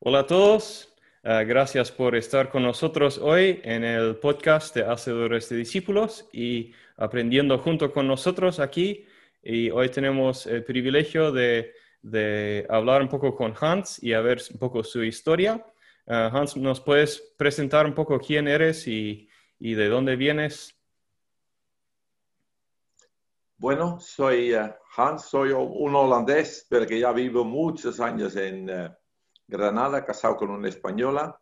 Hola a todos, uh, gracias por estar con nosotros hoy en el podcast de Hacedores de Discípulos y aprendiendo junto con nosotros aquí. Y hoy tenemos el privilegio de, hablar un poco con Hans y a ver un poco su historia. Uh, Hans, ¿nos puedes presentar un poco quién eres y, de dónde vienes? Bueno, soy uh, Hans, soy un holandés, pero que ya vivo muchos años en Granada, casado con una española.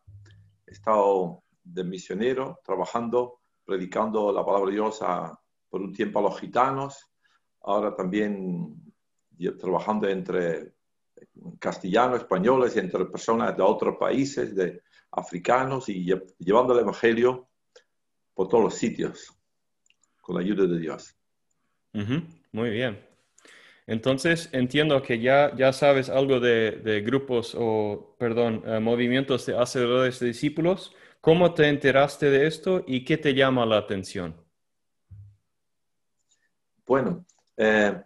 He estado de misionero, trabajando, predicando la palabra de Dios a, por un tiempo a los gitanos. Ahora también trabajando entre castellanos, españoles entre personas de otros países, de africanos, y llevando el Evangelio por todos los sitios, con la ayuda de Dios. Muy bien. Entonces, entiendo que ya, ya sabes algo de, grupos o, perdón, eh, movimientos de hacedores de discípulos. ¿Cómo te enteraste de esto y qué te llama la atención? Bueno, eh,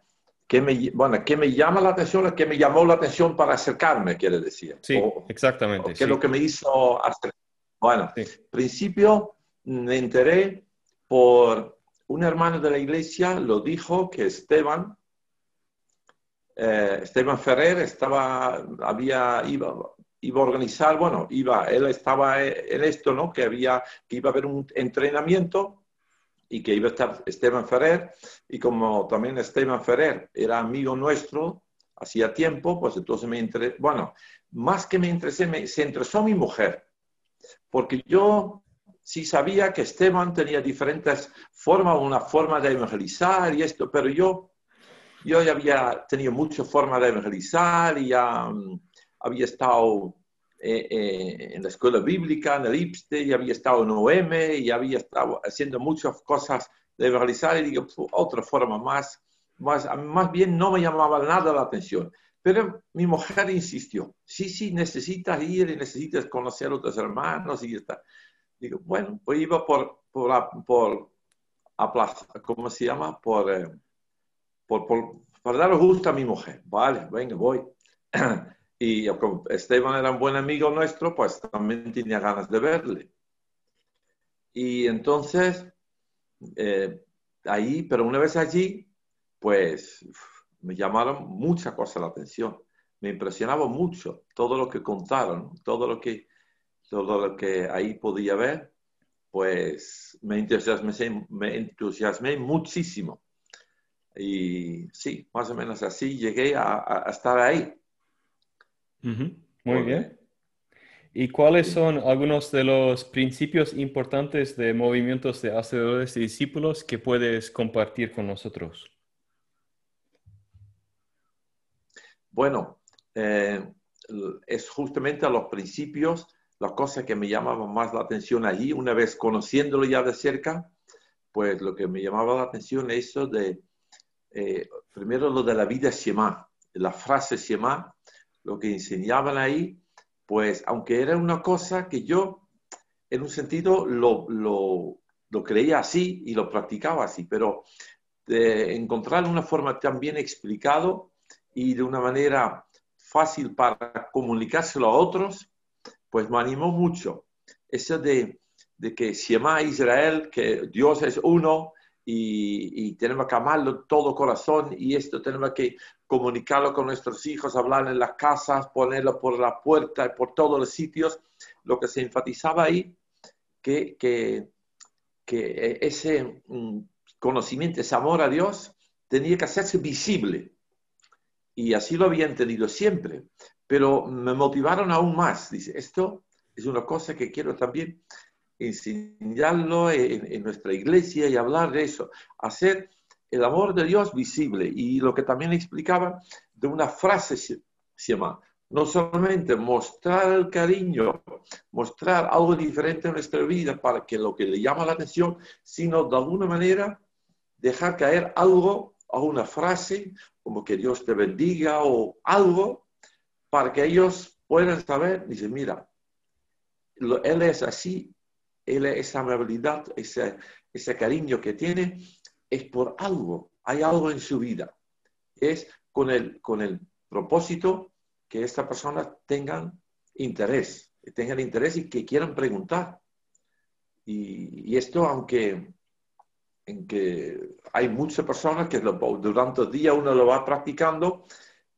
¿qué me, bueno, ¿qué me llama la atención? ¿Qué me llamó la atención para acercarme, quiere decir? Sí, exactamente. ¿Qué es lo que me hizo hacer? Bueno, en principio me enteré por un hermano de la iglesia lo dijo que Esteban, eh, Esteban Ferrer estaba, había, iba, iba a organizar, bueno, iba, él estaba en esto, ¿no? Que había, que iba a haber un entrenamiento y que iba a estar Esteban Ferrer y como también Esteban Ferrer era amigo nuestro hacía tiempo, pues entonces me interesé, bueno, más que me interesé, me, se interesó mi mujer, porque yo sí sabía que Esteban tenía diferentes formas, una forma de evangelizar y esto, pero yo, yo ya había tenido muchas formas de evangelizar y ya mm, había estado eh, eh, en la escuela bíblica, en el IPSTE, y había estado en OM, y había estado haciendo muchas cosas de evangelizar, y digo, otra forma más, más, más bien no me llamaba nada la atención. Pero mi mujer insistió, sí, sí, necesitas ir y necesitas conocer a otros hermanos y está. Digo, bueno, pues iba por, por, por ¿cómo se llama? Por, eh, por, por, para dar gusto a mi mujer. Vale, venga, voy. y como Esteban era un buen amigo nuestro, pues también tenía ganas de verle. Y entonces, eh, ahí, pero una vez allí, pues me llamaron muchas cosas la atención. Me impresionaba mucho todo lo que contaron, todo lo que todo lo que ahí podía ver, pues me entusiasmé, me entusiasmé muchísimo. Y sí, más o menos así llegué a, estar ahí. Muy bien. ¿Y cuáles son algunos de los principios importantes de movimientos de hacedores y discípulos que puedes compartir con nosotros? Bueno, eh, es justamente a los principios la cosa que me llamaba más la atención allí, una vez conociéndolo ya de cerca, pues lo que me llamaba la atención es eso de, eh, primero lo de la vida Shema, la frase Shema, lo que enseñaban ahí, pues aunque era una cosa que yo, en un sentido, lo, lo, lo creía así y lo practicaba así, pero de encontrar una forma tan bien explicado y de una manera fácil para comunicárselo a otros, pues me animó mucho. Eso de, de que llama Israel, que Dios es uno y, tenemos que amarlo todo corazón y esto tenemos que comunicarlo con nuestros hijos, hablar en las casas, ponerlo por la puerta, por todos los sitios. Lo que se enfatizaba ahí, que, que, que ese mm, conocimiento, ese amor a Dios, tenía que hacerse visible. Y así lo había entendido siempre pero me motivaron aún más. Dice, esto es una cosa que quiero también enseñarlo en, nuestra iglesia y hablar de eso, hacer el amor de Dios visible. Y lo que también explicaba de una frase se, llama, no solamente mostrar el cariño, mostrar algo diferente en nuestra vida para que lo que le llama la atención, sino de alguna manera dejar caer algo a una frase como que Dios te bendiga o algo para que ellos puedan saber, dice, mira, él es así, él esa amabilidad, ese, cariño que tiene, es por algo, hay algo en su vida. Es con el, propósito que esta persona tengan interés, que tengan interés y que quieran preguntar. Y, esto, aunque hay muchas personas que durante el día uno lo va practicando,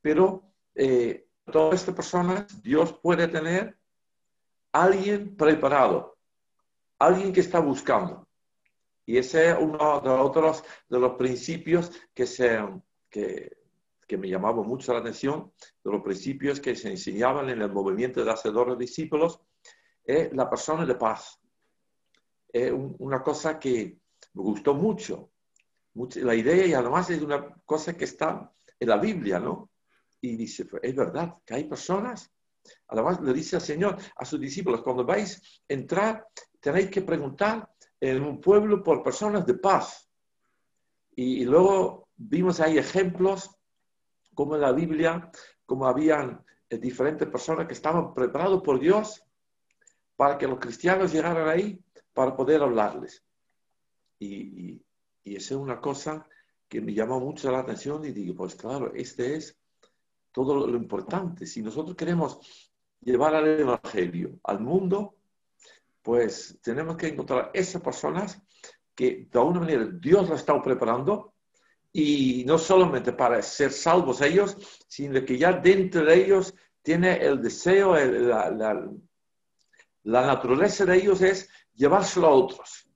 pero eh, todas estas personas Dios puede tener alguien preparado, alguien que está buscando. Y ese es uno de, otros, de los principios que, se, que, que me llamaba mucho la atención, de los principios que se enseñaban en el movimiento de hacedores discípulos, es la persona de paz. Es una cosa que me gustó mucho, mucho, la idea y además es una cosa que está en la Biblia, ¿no? Y dice, pues, es verdad que hay personas, además le dice al Señor a sus discípulos, cuando vais a entrar, tenéis que preguntar en un pueblo por personas de paz. Y, luego vimos ahí ejemplos como en la Biblia, como habían eh, diferentes personas que estaban preparados por Dios para que los cristianos llegaran ahí para poder hablarles. Y, y, esa es una cosa que me llamó mucho la atención y digo, pues claro, este es todo lo importante. Si nosotros queremos llevar al Evangelio al mundo, pues tenemos que encontrar esas personas que de alguna manera Dios las está preparando y no solamente para ser salvos ellos, sino que ya dentro de ellos tiene el deseo, la, la, naturaleza de ellos es llevárselo a otros.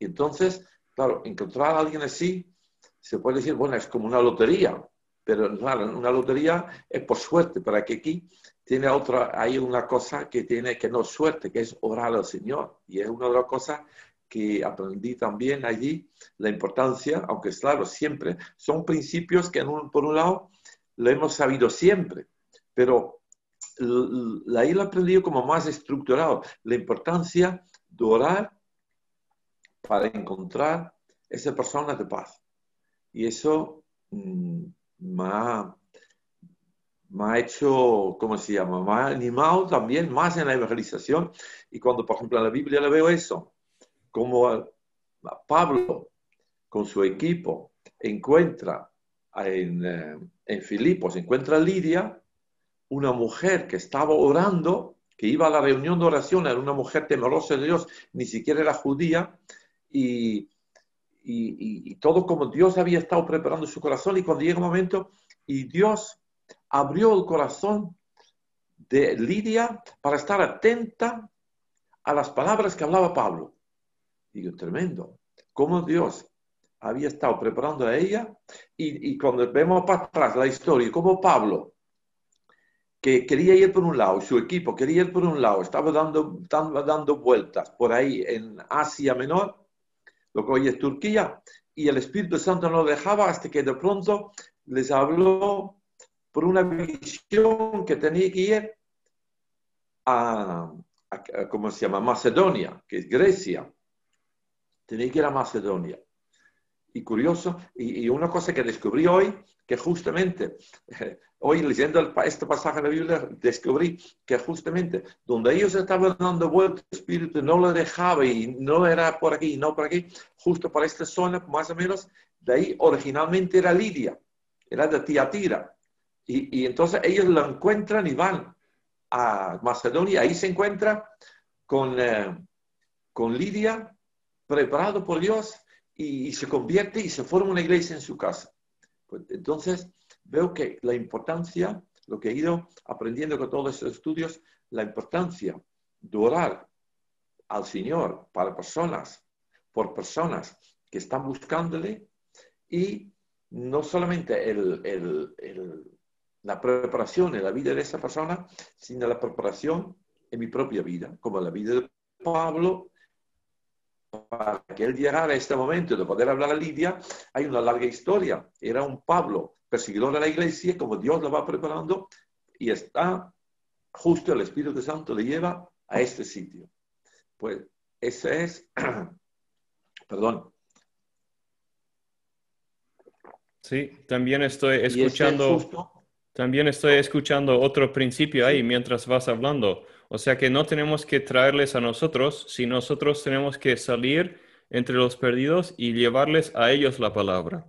Entonces, claro, encontrar a alguien así, se puede decir, bueno, es como una lotería, pero claro, una lotería es por suerte, para que aquí tiene otra, hay una cosa que tiene que no es suerte, que es orar al Señor. Y es una de las cosas que aprendí también allí, la importancia, aunque es claro, siempre, son principios que por un lado lo hemos sabido siempre, pero ahí lo he aprendido como más estructurado, la importancia de orar para encontrar esa persona de paz. Y eso mm, me ha hecho, ¿cómo se llama? Ha animado también más en la evangelización. Y cuando, por ejemplo, en la Biblia le veo eso, como Pablo con su equipo encuentra en, eh, en Filipos, encuentra a Lidia, una mujer que estaba orando, que iba a la reunión de oración, era una mujer temerosa de Dios, ni siquiera era judía, y, y, y todo como Dios había estado preparando su corazón, y cuando llega un momento, y Dios abrió el corazón de Lidia para estar atenta a las palabras que hablaba Pablo. Digo, tremendo. Cómo Dios había estado preparando a ella y, cuando vemos para atrás la historia, como Pablo, que quería ir por un lado, su equipo quería ir por un lado, estaba dando, dando, dando vueltas por ahí en Asia Menor, lo que hoy es Turquía, y el Espíritu Santo no dejaba hasta que de pronto les habló por una visión que tenía que ir a, ¿cómo se llama? Macedonia, que es Grecia. Tenía que ir a Macedonia. Y curioso, y, una cosa que descubrí hoy, que justamente, hoy leyendo este pasaje de la Biblia, descubrí que justamente donde ellos estaban dando vueltas, el Espíritu no lo dejaba y no era por aquí, no por aquí, justo por esta zona, más o menos, de ahí originalmente era Lidia, era de Tiatira. Y, entonces ellos lo encuentran y van a Macedonia. Ahí se encuentra con, eh, con Lidia, preparado por Dios, y, se convierte y se forma una iglesia en su casa. Pues, entonces veo que la importancia, lo que he ido aprendiendo con todos estos estudios, la importancia de orar al Señor para personas, por personas que están buscándole y no solamente el, la preparación en la vida de esa persona, sino la preparación en mi propia vida, como la vida de Pablo, para que él llegara a este momento de poder hablar a Lidia, hay una larga historia. Era un Pablo perseguidor de la iglesia, como Dios lo va preparando, y está justo el Espíritu Santo le lleva a este sitio. Pues ese es, perdón. Sí, también estoy escuchando. También estoy escuchando otro principio ahí mientras vas hablando. O sea que no tenemos que traerles a nosotros, si nosotros tenemos que salir entre los perdidos y llevarles a ellos la palabra.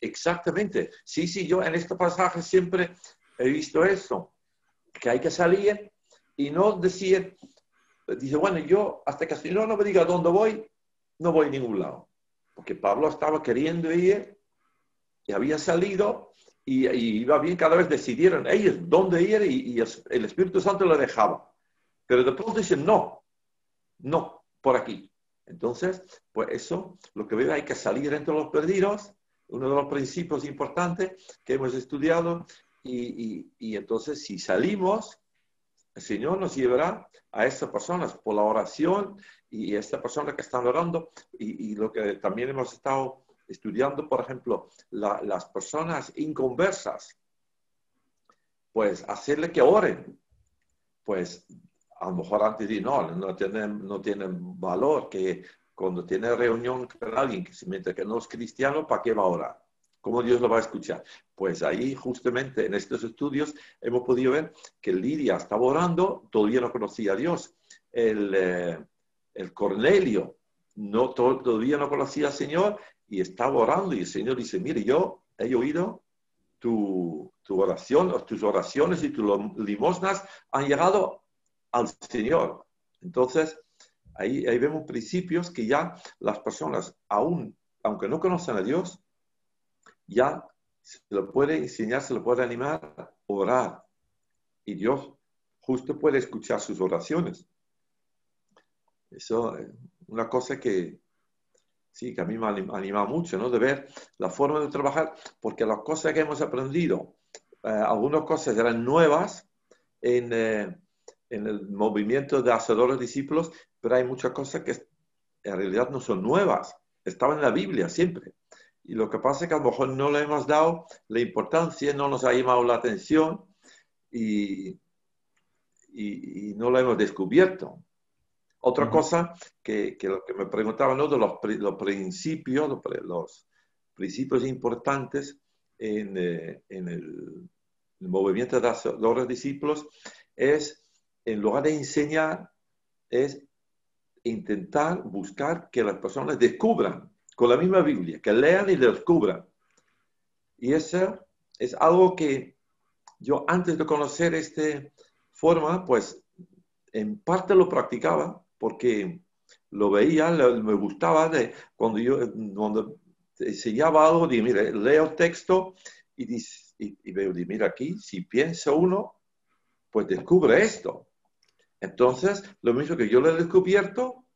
Exactamente. Sí, sí, yo en este pasaje siempre he visto eso, que hay que salir y no decir, dice, bueno, yo hasta que el Señor no me diga dónde voy, no voy a ningún lado. Porque Pablo estaba queriendo ir y había salido y, iba bien, cada vez decidieron ellos dónde ir y, el Espíritu Santo lo dejaba. Pero de pronto dicen, no, no, por aquí. Entonces, pues eso, lo que veo, hay que salir entre los perdidos, uno de los principios importantes que hemos estudiado, y, y entonces si salimos, el Señor nos llevará a estas personas por la oración y esta persona que están orando y, lo que también hemos estado estudiando, por ejemplo, las personas inconversas, pues hacerle que oren, pues a lo mejor antes de no, no tienen, no tienen valor, que cuando tiene reunión con alguien que se mientras que no es cristiano, ¿para qué va a orar? ¿Cómo Dios lo va a escuchar? Pues ahí justamente en estos estudios hemos podido ver que Lidia estaba orando, todavía no conocía a Dios. El, eh, el Cornelio no, todavía no conocía al Señor y estaba orando y el Señor dice, mire, yo he oído tu, tu oración, tus oraciones y tus limosnas han llegado al Señor. Entonces, ahí, ahí vemos principios que ya las personas, aún, aunque no conocen a Dios, ya se lo puede enseñar, se lo puede animar a orar. Y Dios justo puede escuchar sus oraciones. Eso es una cosa que sí, que a mí me anima mucho, ¿no? De ver la forma de trabajar, porque las cosas que hemos aprendido, eh, algunas cosas eran nuevas en, eh, en, el movimiento de hacedores discípulos, pero hay muchas cosas que en realidad no son nuevas, estaban en la Biblia siempre. Y lo que pasa es que a lo mejor no le hemos dado la importancia, no nos ha llamado la atención y, y, no lo hemos descubierto. Otra cosa que, que, lo que me preguntaban ¿no? de los, los principios, los, principios importantes en, eh, en el, movimiento de los discípulos es, en lugar de enseñar, es intentar buscar que las personas descubran con la misma Biblia, que lean y descubran. Y eso es algo que yo antes de conocer esta forma, pues en parte lo practicaba porque lo veía, me gustaba de cuando yo cuando enseñaba algo, dije, mire, leo el texto y, y, veo, mira aquí, si piensa uno, pues descubre esto. Entonces, lo mismo que yo lo he descubierto,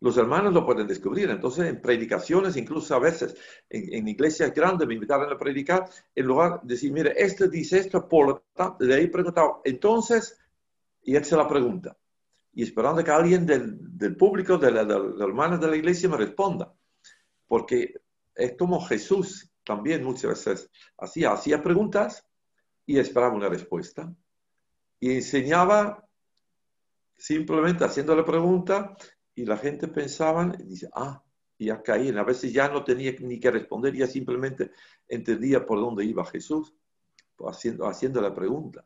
los hermanos lo pueden descubrir. Entonces, en predicaciones, incluso a veces en, iglesias grandes me invitaron a predicar, en lugar de decir, mire, este dice esto, por lo tanto, le he preguntado, entonces, y él se la pregunta. Y esperando que alguien del, público, de, la, de los hermanos de la iglesia, me responda. Porque es como Jesús también muchas veces hacía, hacía preguntas y esperaba una respuesta. Y enseñaba simplemente haciéndole pregunta y la gente pensaba, y dice, ah, ya caí. A veces ya no tenía ni que responder, ya simplemente entendía por dónde iba Jesús, haciendo, haciendo la pregunta.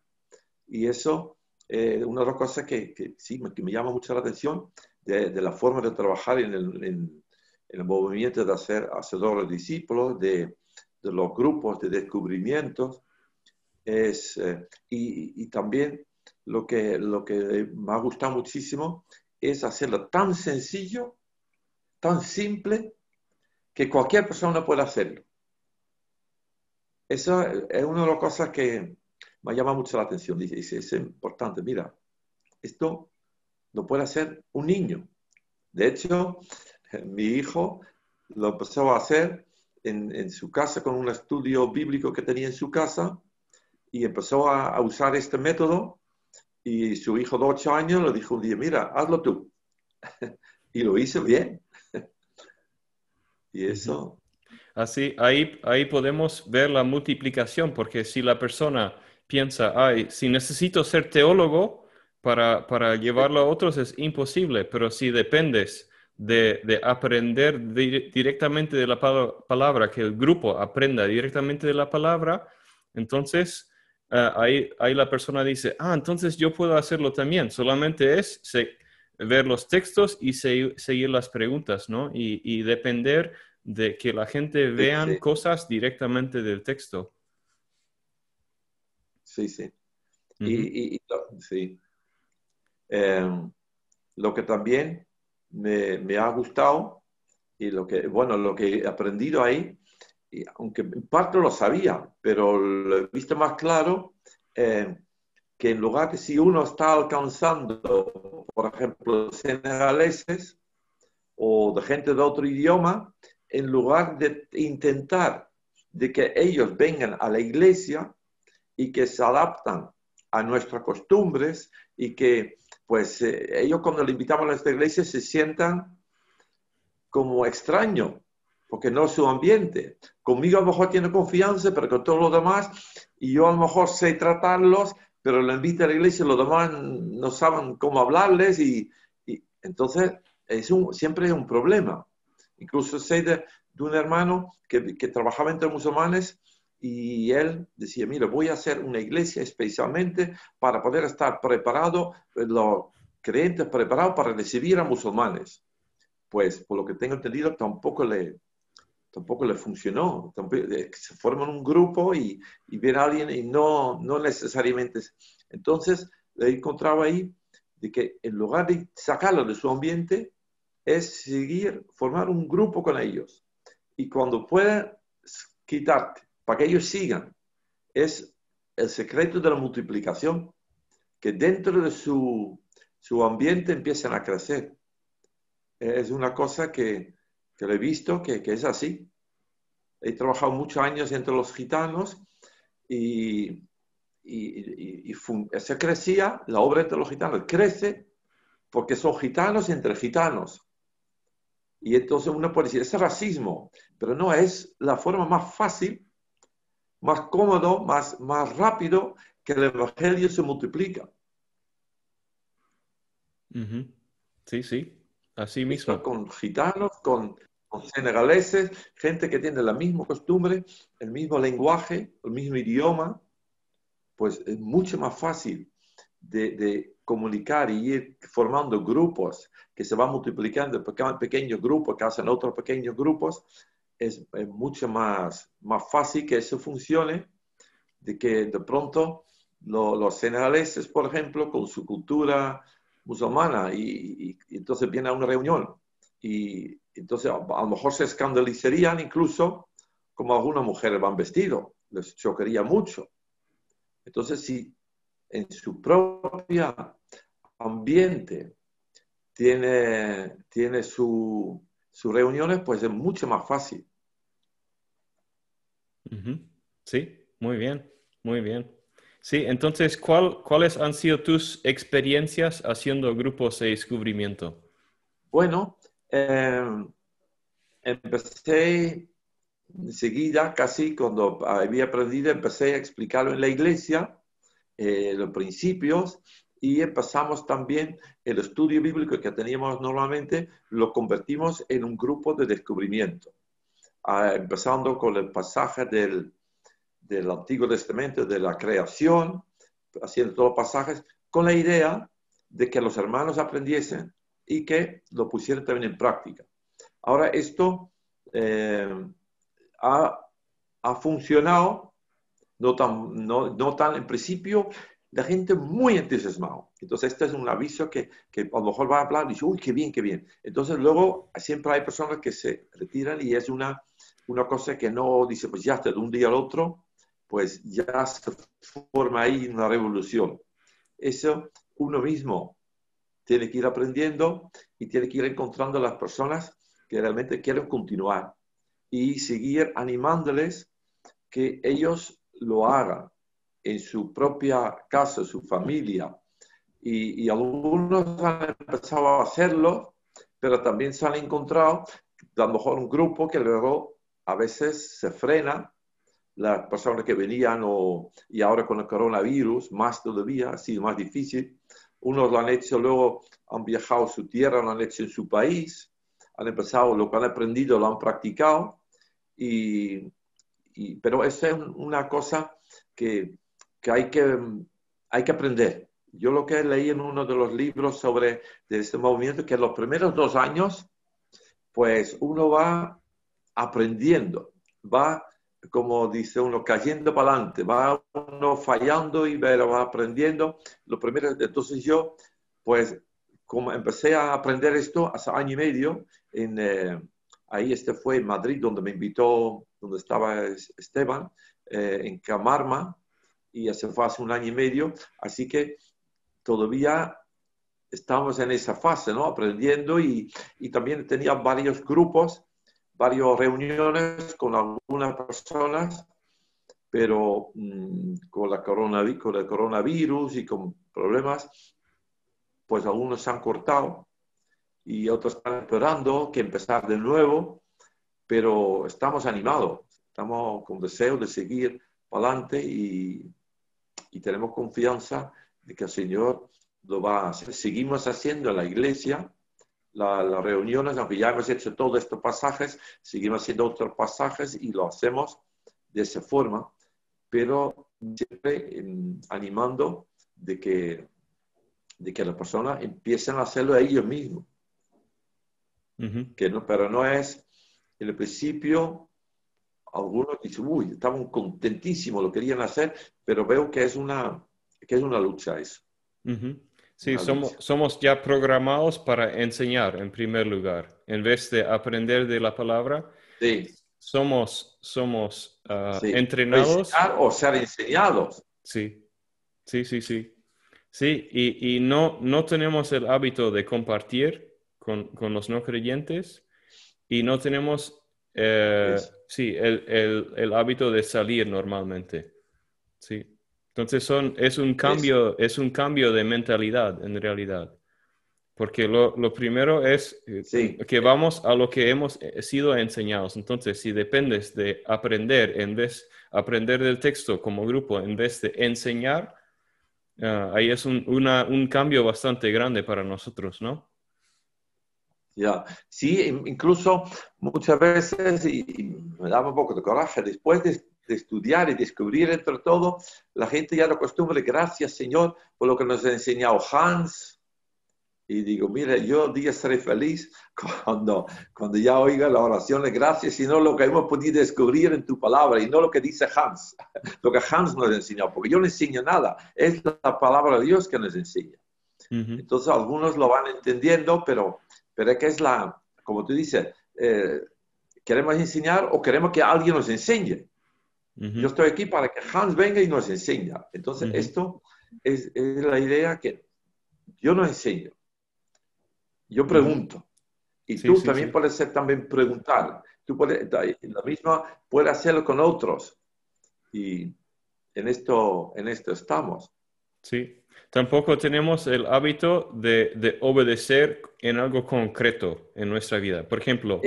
Y eso, eh, una de las cosas que, que sí que me llama mucho la atención de, de la forma de trabajar en el, en, el movimiento de hacer hacedores discípulos, de, de, los grupos de descubrimientos, es, eh, y, y, también lo que, lo que me ha gustado muchísimo es hacerlo tan sencillo, tan simple, que cualquier persona puede hacerlo. Eso es una de las cosas que me llama mucho la atención. Dice, es importante, mira, esto lo puede hacer un niño. De hecho, mi hijo lo empezó a hacer en, en, su casa con un estudio bíblico que tenía en su casa y empezó a, a usar este método y su hijo de ocho años le dijo un día, mira, hazlo tú. y lo hizo bien. y eso... Así, ahí, ahí podemos ver la multiplicación, porque si la persona piensa, ay, si necesito ser teólogo para, para llevarlo a otros es imposible, pero si dependes de, de aprender directamente de la palabra, que el grupo aprenda directamente de la palabra, entonces Ah, ahí, ahí, la persona dice, ah, entonces yo puedo hacerlo también. Solamente es ver los textos y seguir las preguntas, ¿no? Y, depender de que la gente vean cosas directamente del texto. Sí, sí. y, sí. Em, lo que también me, me, ha gustado y lo que, bueno, lo que he aprendido ahí, y aunque en parte lo sabía, pero lo he visto más claro, eh, que en lugar de si uno está alcanzando, por ejemplo, senegaleses o de gente de otro idioma, en lugar de intentar de que ellos vengan a la iglesia y que se adaptan a nuestras costumbres y que pues eh, ellos cuando le invitamos a esta iglesia se sientan como extraños, porque no es su ambiente. Conmigo a lo mejor tiene confianza, pero con todos los demás, y yo a lo mejor sé tratarlos, pero lo invita a la iglesia y los demás no saben cómo hablarles, y, entonces es un, siempre es un problema. Incluso sé de, un hermano que, que, trabajaba entre musulmanes y él decía, mira, voy a hacer una iglesia especialmente para poder estar preparado, los creyentes preparados para recibir a musulmanes. Pues por lo que tengo entendido, tampoco le, tampoco le funcionó. Eh, se forman un grupo y, y ven a alguien y no, no necesariamente. Entonces, le encontraba ahí de que en lugar de sacarlo de su ambiente, es seguir, formar un grupo con ellos. Y cuando pueda quitarte, para que ellos sigan, es el secreto de la multiplicación, que dentro de su, su ambiente empiecen a crecer. Es una cosa que, que lo he visto que, que, es así. He trabajado muchos años entre los gitanos y, y, y, se crecía, la obra entre los gitanos crece porque son gitanos entre gitanos. Y entonces uno puede decir, es racismo, pero no, es la forma más fácil, más cómodo, más, más rápido que el Evangelio se multiplica. Sí, sí, así mismo. Con gitanos, con, con senegaleses, gente que tiene la misma costumbre, el mismo lenguaje, el mismo idioma, pues es mucho más fácil de, comunicar y ir formando grupos que se van multiplicando pequeños grupos que hacen otros pequeños grupos, es, mucho más, más fácil que eso funcione de que de pronto los senegaleses, por ejemplo, con su cultura musulmana, y, y entonces viene a una reunión y entonces, a, lo mejor se escandalizarían incluso como algunas mujeres van vestidos, les chocaría mucho. Entonces, si en su propio ambiente tiene, tiene sus reuniones, pues es mucho más fácil. Sí, muy bien, muy bien. Sí, entonces, ¿cuál, ¿cuáles han sido tus experiencias haciendo grupos de descubrimiento? Bueno, Em, empecé enseguida, casi cuando había aprendido, empecé a explicarlo en la iglesia, eh, los principios, y empezamos también el estudio bíblico que teníamos normalmente, lo convertimos en un grupo de descubrimiento, ah, empezando con el pasaje del, del Antiguo Testamento de la creación, haciendo todos los pasajes, con la idea de que los hermanos aprendiesen y que lo pusieron también en práctica. Ahora, esto eh, ha, ha, funcionado, no tan, no, no, tan en principio, la gente muy entusiasmada. Entonces, este es un aviso que, que a lo mejor va a hablar y dice, uy, qué bien, qué bien. Entonces, luego siempre hay personas que se retiran y es una, una cosa que no dice, pues ya hasta de un día al otro, pues ya se forma ahí una revolución. Eso uno mismo tiene que ir aprendiendo y tiene que ir encontrando las personas que realmente quieren continuar y seguir animándoles que ellos lo hagan en su propia casa, su familia. Y, algunos han empezado a hacerlo, pero también se han encontrado a lo mejor un grupo que luego a veces se frena, las personas que venían o, y ahora con el coronavirus, más todavía, ha sido más difícil, unos lo han hecho luego, han viajado a su tierra, lo han hecho en su país, han empezado, lo que han aprendido lo han practicado, y, pero esa es una cosa que, que, hay que hay que aprender. Yo lo que leí en uno de los libros sobre de este movimiento, que los primeros dos años, pues uno va aprendiendo, va como dice uno, cayendo para adelante, va uno fallando y va aprendiendo. Lo primero, entonces yo, pues, como empecé a aprender esto hace año y medio, en, eh, ahí este fue en Madrid, donde me invitó, donde estaba Esteban, eh, en Camarma, y se fue hace un año y medio, así que todavía estamos en esa fase, ¿no? Aprendiendo y, y también tenía varios grupos, varias reuniones con algunas personas, pero mm, con, la coronavirus, con el coronavirus y con problemas, pues algunos se han cortado y otros están esperando que empezar de nuevo, pero estamos animados, estamos con deseo de seguir adelante y, y tenemos confianza de que el Señor lo va a hacer. Seguimos haciendo en la iglesia las reuniones, aunque ya hemos hecho todos estos pasajes, seguimos haciendo otros pasajes y lo hacemos de esa forma, pero siempre em, animando de que, de que las personas empiecen a hacerlo ellos mismos. que no, pero no es, en el principio, algunos dicen, uy, estaban contentísimos, lo querían hacer, pero veo que es una, que es una lucha eso. Sí, somos, somos ya programados para enseñar en primer lugar. En vez de aprender de la palabra, sí. somos, somos uh, entrenados. O ser enseñados. Sí, sí, sí, sí. Sí, y, y no, no tenemos el hábito de compartir con, con los no creyentes y no tenemos eh, sí, el, el, el hábito de salir normalmente. Sí. Entonces son, es, un cambio, es un cambio de mentalidad en realidad. Porque lo, lo primero es eh, que vamos a lo que hemos eh, sido enseñados. Entonces, si dependes de aprender en vez aprender del texto como grupo en vez de enseñar, uh, ahí es un, una, un cambio bastante grande para nosotros, ¿no? Ya, sí, incluso muchas veces, y, me daba un poco de coraje, después de de estudiar y descubrir entre todo, la gente ya lo acostumbra, gracias Señor por lo que nos ha enseñado Hans. Y digo, mire, yo día estaré feliz cuando, cuando ya oiga la oración de gracias, sino lo que hemos podido descubrir en tu palabra y no lo que dice Hans, lo que Hans nos enseñó, porque yo no enseño nada, es la palabra de Dios que nos enseña. Entonces algunos lo van entendiendo, pero, pero es que es la, como tú dices, eh, queremos enseñar o queremos que alguien nos enseñe. Yo estoy aquí para que Hans venga y nos enseñe. Entonces, esto es, la idea que yo no enseño. Yo pregunto. Y tú también puedes ser también preguntar. Tú puedes, la misma puede hacerlo con otros. Y en esto, en esto estamos. Sí. Tampoco tenemos el hábito de, de obedecer en algo concreto en nuestra vida. Por ejemplo,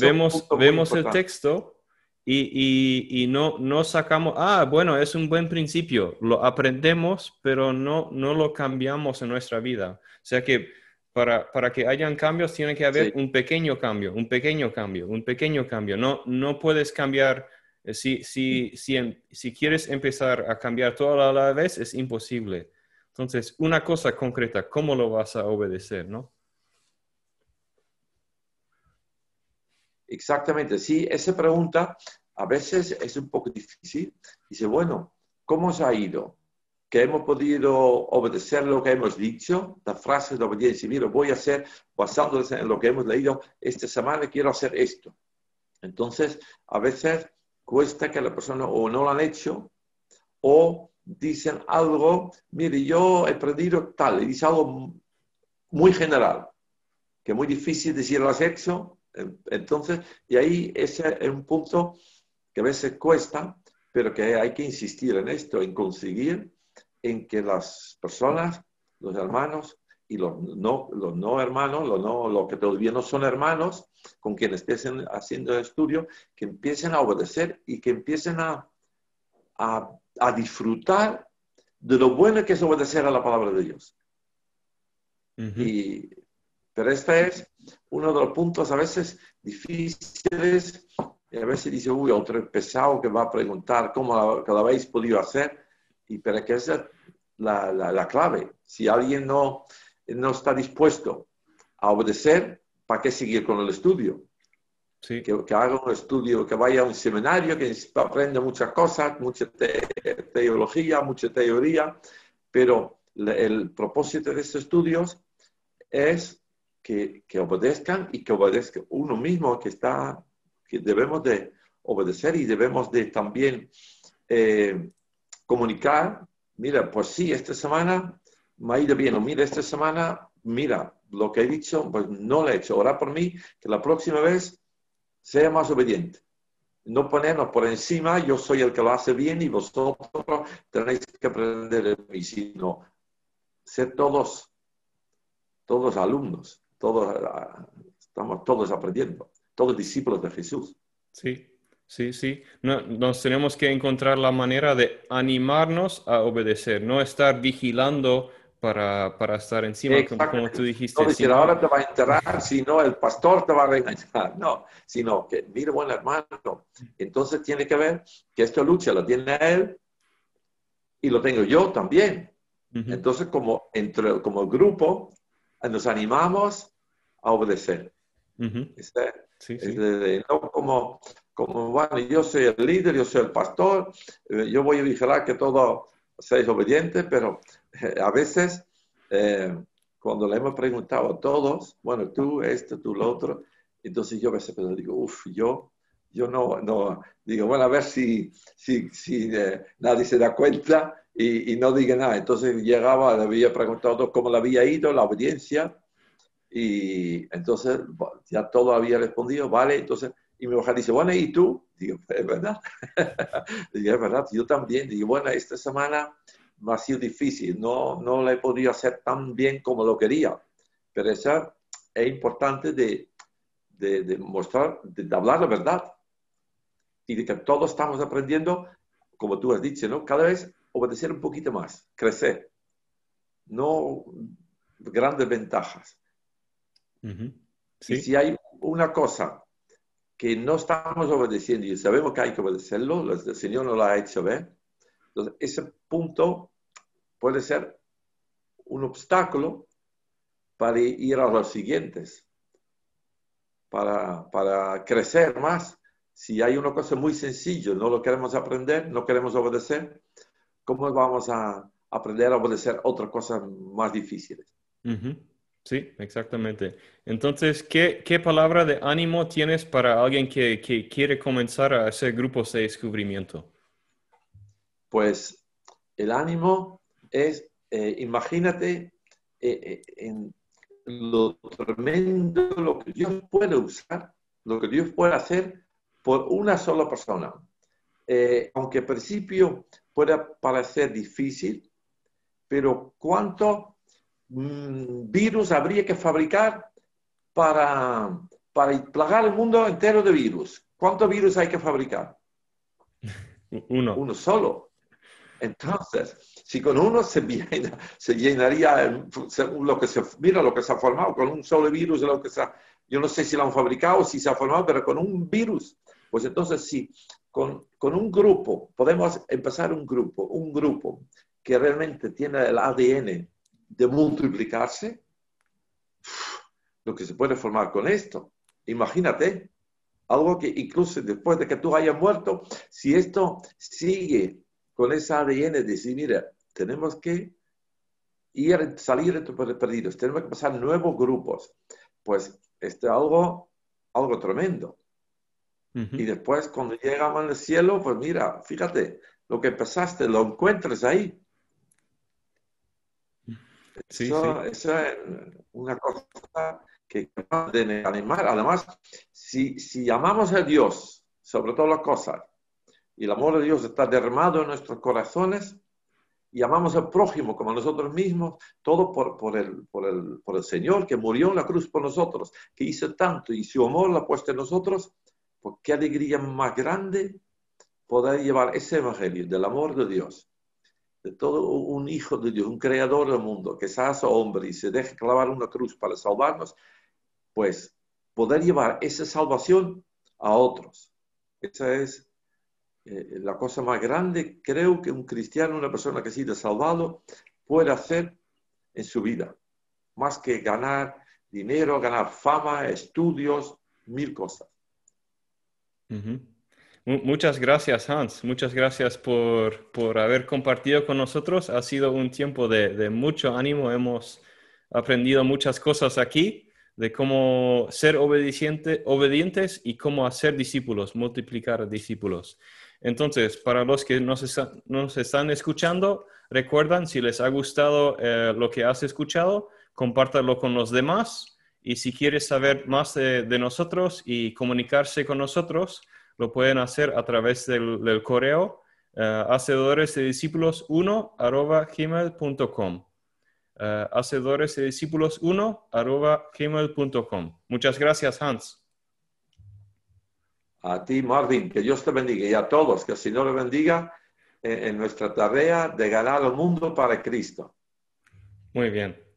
vemos, vemos el texto y, y, no, no sacamos, ah, bueno, es un buen principio, lo aprendemos, pero no, no lo cambiamos en nuestra vida. O sea que para, para que hayan cambios tiene que haber un pequeño cambio, un pequeño cambio, un pequeño cambio. No, no puedes cambiar, si, si, si, si quieres empezar a cambiar todo a la vez, es imposible. Entonces, una cosa concreta, ¿cómo lo vas a obedecer, no? Exactamente, sí, esa pregunta a veces es un poco difícil. Dice, bueno, ¿cómo se ha ido? Que hemos podido obedecer lo que hemos dicho, la frase de obediencia. Mira, voy a hacer, basándose en lo que hemos leído esta semana, quiero hacer esto. Entonces, a veces cuesta que la persona o no lo han hecho o dicen algo, mire, yo he aprendido tal, y dice algo muy general, que es muy difícil decir, lo has hecho, entonces, y ahí ese es un punto que a veces cuesta, pero que hay que insistir en esto, en conseguir en que las personas, los hermanos y los no, los no hermanos, los, no, los que todavía no son hermanos, con quienes estén haciendo el estudio, que empiecen a obedecer y que empiecen a, a, a disfrutar de lo bueno que es obedecer a la palabra de Dios. y, pero este es uno de los puntos a veces difíciles y a veces dice, uy, otro pesado que va a preguntar cómo lo, habéis podido hacer. Y pero que esa es la, la, clave. Si alguien no, no está dispuesto a obedecer, ¿para qué seguir con el estudio? Sí. Que, que haga un estudio, que vaya a un seminario, que aprenda muchas cosas, mucha te- teología, mucha teoría, pero el propósito de estos estudios es que, que obedezcan y que obedezca uno mismo, que está, que debemos de obedecer y debemos de también eh, comunicar, mira, pues sí, esta semana me ha ido bien, o mira, esta semana, mira, lo que he dicho, pues no lo he hecho, orar por mí, que la próxima vez sea más obediente. No ponernos por encima, yo soy el que lo hace bien y vosotros tenéis que aprender de mí, sino ser todos, todos alumnos, todos, estamos todos aprendiendo, todos discípulos de Jesús. Sí, sí, sí. No, nos tenemos que encontrar la manera de animarnos a obedecer, no estar vigilando para, para estar encima, como, como tú dijiste. No decir, sino- ahora te va a enterrar, si no, el pastor te va a regañar. No, sino que, mire, buen hermano, entonces tiene que ver que esta lucha la tiene él y lo tengo yo también. Ujú, Entonces, como, entre, como grupo, nos animamos a obedecer. ujú, Este, Sí, es sí. no como, como, bueno, yo soy el líder, yo soy el pastor, eh, yo voy a vigilar que todos seáis obedientes, pero a veces, eh, cuando le hemos preguntado a todos, bueno, tú, esto, tú, lo otro, entonces yo a veces digo, uff, yo, yo no, no, digo, bueno, a ver si, si, si eh, nadie se da cuenta y, y no diga nada. Entonces llegaba, le había preguntado cómo le había ido la obediencia, y entonces ya todo había respondido, vale, entonces, y mi mujer dice, bueno, ¿y tú? Digo, es verdad. Digo, es verdad, yo también. Digo, bueno, esta semana me ha sido difícil, no, no lo he podido hacer tan bien como lo quería, pero eso es importante de, de, de mostrar, de, de hablar la verdad. Y de que todos estamos aprendiendo, como tú has dicho, ¿no? Cada vez obedecer un poquito más, crecer, no grandes ventajas. Ujú, Y Sí, si hay una cosa que no estamos obedeciendo y sabemos que hay que obedecerlo, el Señor nos lo ha hecho ver, entonces ese punto puede ser un obstáculo para ir a los siguientes, para, para crecer más. Si hay una cosa muy sencilla, no lo queremos aprender, no queremos obedecer, ¿cómo vamos a aprender a obedecer otras cosas más difíciles? Sí, exactamente. Entonces, ¿qué, qué palabra de ánimo tienes para alguien que, que quiere comenzar a hacer grupos de descubrimiento? Pues el ánimo es, eh, imagínate eh, eh, en lo tremendo, lo que Dios puede usar, lo que Dios puede hacer por una sola persona. Aunque al principio pueda parecer difícil, pero ¿cuánto mm, virus habría que fabricar para, para plagar el mundo entero de virus? ¿Cuántos virus hay que fabricar? Uno. uno solo. Entonces, si con uno se, llena- se llenaría, según lo que se, mira lo que se ha formado, con un solo virus, lo que se ha- yo no sé si lo han fabricado, si se ha formado, pero con un virus, pues entonces sí, con, con un grupo, podemos empezar un grupo, un grupo que realmente tiene el ADN de multiplicarse, lo que se puede formar con esto. Imagínate, algo que incluso después de que tú hayas muerto, si esto sigue con ese ADN de decir, mira, tenemos que ir, salir de estos perdidos, tenemos que pasar nuevos grupos, pues esto es algo, algo tremendo. Y después cuando llegamos al cielo, pues mira, fíjate, lo que empezaste, lo encuentras ahí. Sí, Eso, sí. eso es una cosa que de animar. Además, si, si amamos a Dios sobre todas las cosas y el amor de Dios está derramado en nuestros corazones y amamos al prójimo como a nosotros mismos, todo por, el, por, el, por el Señor que murió en la cruz por nosotros, que hizo tanto y su amor lo ha en nosotros, pues qué alegría más grande poder llevar ese evangelio del amor de Dios de todo un hijo de Dios, un creador del mundo, que se hace hombre y se deja clavar una cruz para salvarnos, pues poder llevar esa salvación a otros. Esa es eh, la cosa más grande, creo que un cristiano, una persona que ha sido salvado, puede hacer en su vida, más que ganar dinero, ganar fama, estudios, mil cosas. Muchas gracias, Hans. Muchas gracias por, por, haber compartido con nosotros. Ha sido un tiempo de, mucho ánimo. Hemos aprendido muchas cosas aquí de cómo ser obediente, obedientes y cómo hacer discípulos, multiplicar discípulos. Entonces, para los que nos, están escuchando, recuerdan, si les ha gustado eh, lo que has escuchado, compártalo con los demás. Y si quieres saber más de, nosotros y comunicarse con nosotros, lo pueden hacer a través del, correo uh, hacedores de discípulos 1 arroba. Uh, hacedores de discípulos 1 arroba gmail.com. Muchas gracias, Hans. A ti, Marvin, que Dios te bendiga y a todos, que el Señor le bendiga en, en nuestra tarea de ganar el mundo para Cristo. Muy bien.